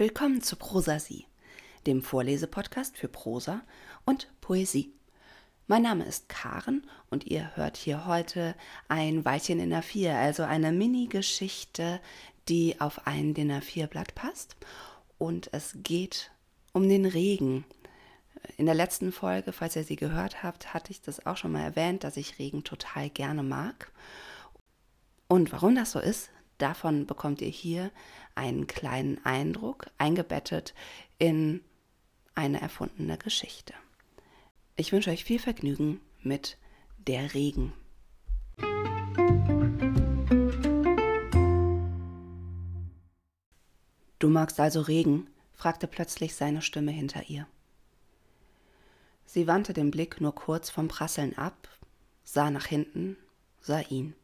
Willkommen zu Prosasie, dem Vorlesepodcast für Prosa und Poesie. Mein Name ist Karen und ihr hört hier heute ein Weilchen in der Vier, also eine Mini-Geschichte, die auf ein DIN A4-Blatt passt. Und es geht um den Regen. In der letzten Folge, falls ihr sie gehört habt, hatte ich das auch schon mal erwähnt, dass ich Regen total gerne mag. Und warum das so ist, davon bekommt ihr hier einen kleinen Eindruck, eingebettet in eine erfundene Geschichte. Ich wünsche euch viel Vergnügen mit Der Regen. Du magst also Regen? fragte plötzlich seine Stimme hinter ihr. Sie wandte den Blick nur kurz vom Prasseln ab, sah nach hinten, sah ihn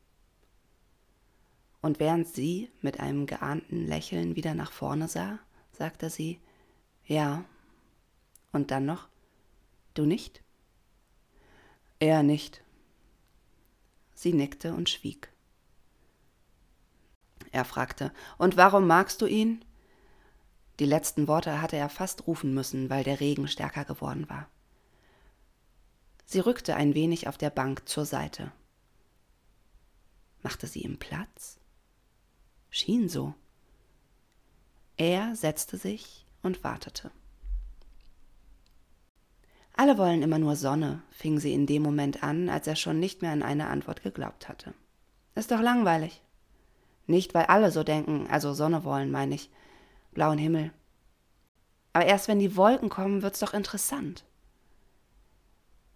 und während sie mit einem geahnten Lächeln wieder nach vorne sah, sagte sie Ja. Und dann noch Du nicht? Er nicht. Sie nickte und schwieg. Er fragte Und warum magst du ihn? Die letzten Worte hatte er fast rufen müssen, weil der Regen stärker geworden war. Sie rückte ein wenig auf der Bank zur Seite. Machte sie ihm Platz? Schien so. Er setzte sich und wartete. Alle wollen immer nur Sonne, fing sie in dem Moment an, als er schon nicht mehr an eine Antwort geglaubt hatte. Ist doch langweilig. Nicht, weil alle so denken, also Sonne wollen, meine ich. Blauen Himmel. Aber erst wenn die Wolken kommen, wird's doch interessant.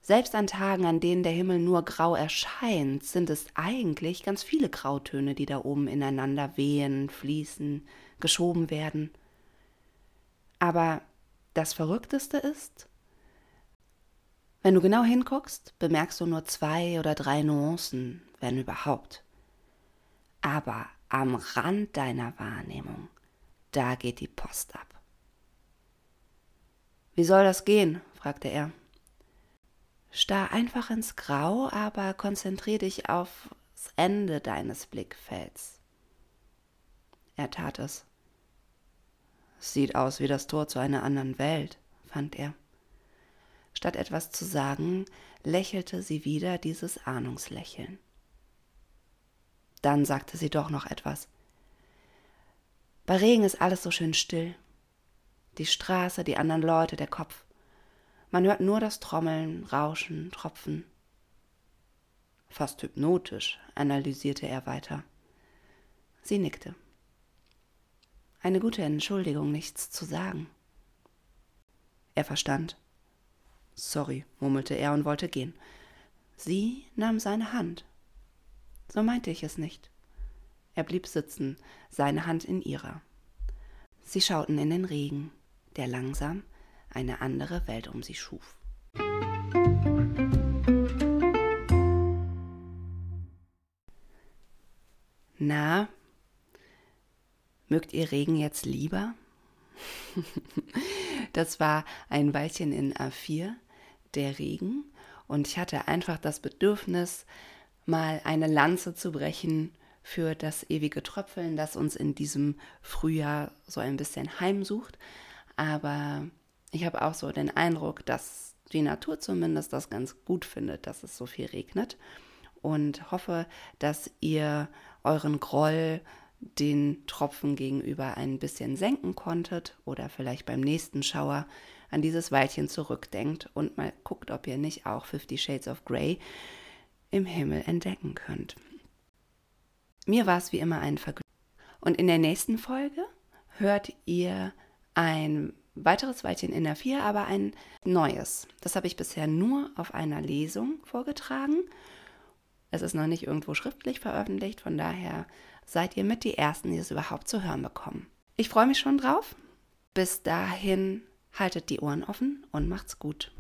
Selbst an Tagen, an denen der Himmel nur grau erscheint, sind es eigentlich ganz viele Grautöne, die da oben ineinander wehen, fließen, geschoben werden. Aber das Verrückteste ist, wenn du genau hinguckst, bemerkst du nur zwei oder drei Nuancen, wenn überhaupt. Aber am Rand deiner Wahrnehmung, da geht die Post ab. Wie soll das gehen? fragte er. Starr einfach ins Grau, aber konzentrier dich aufs Ende deines Blickfelds. Er tat es. Sieht aus wie das Tor zu einer anderen Welt, fand er. Statt etwas zu sagen, lächelte sie wieder dieses Ahnungslächeln. Dann sagte sie doch noch etwas. Bei Regen ist alles so schön still. Die Straße, die anderen Leute, der Kopf. Man hört nur das Trommeln, Rauschen, Tropfen. Fast hypnotisch, analysierte er weiter. Sie nickte. Eine gute Entschuldigung, nichts zu sagen. Er verstand. Sorry, murmelte er und wollte gehen. Sie nahm seine Hand. So meinte ich es nicht. Er blieb sitzen, seine Hand in ihrer. Sie schauten in den Regen, der langsam eine andere Welt um sie schuf. Na, mögt ihr Regen jetzt lieber? das war ein Weilchen in A4, der Regen, und ich hatte einfach das Bedürfnis, mal eine Lanze zu brechen für das ewige Tröpfeln, das uns in diesem Frühjahr so ein bisschen heimsucht. Aber ich habe auch so den Eindruck, dass die Natur zumindest das ganz gut findet, dass es so viel regnet und hoffe, dass ihr euren Groll den Tropfen gegenüber ein bisschen senken konntet oder vielleicht beim nächsten Schauer an dieses Weilchen zurückdenkt und mal guckt, ob ihr nicht auch Fifty Shades of Grey im Himmel entdecken könnt. Mir war es wie immer ein Vergnügen. Und in der nächsten Folge hört ihr ein weiteres Weilchen in der Vier, aber ein neues. Das habe ich bisher nur auf einer Lesung vorgetragen. Es ist noch nicht irgendwo schriftlich veröffentlicht, von daher seid ihr mit die Ersten, die es überhaupt zu hören bekommen. Ich freue mich schon drauf. Bis dahin haltet die Ohren offen und macht's gut.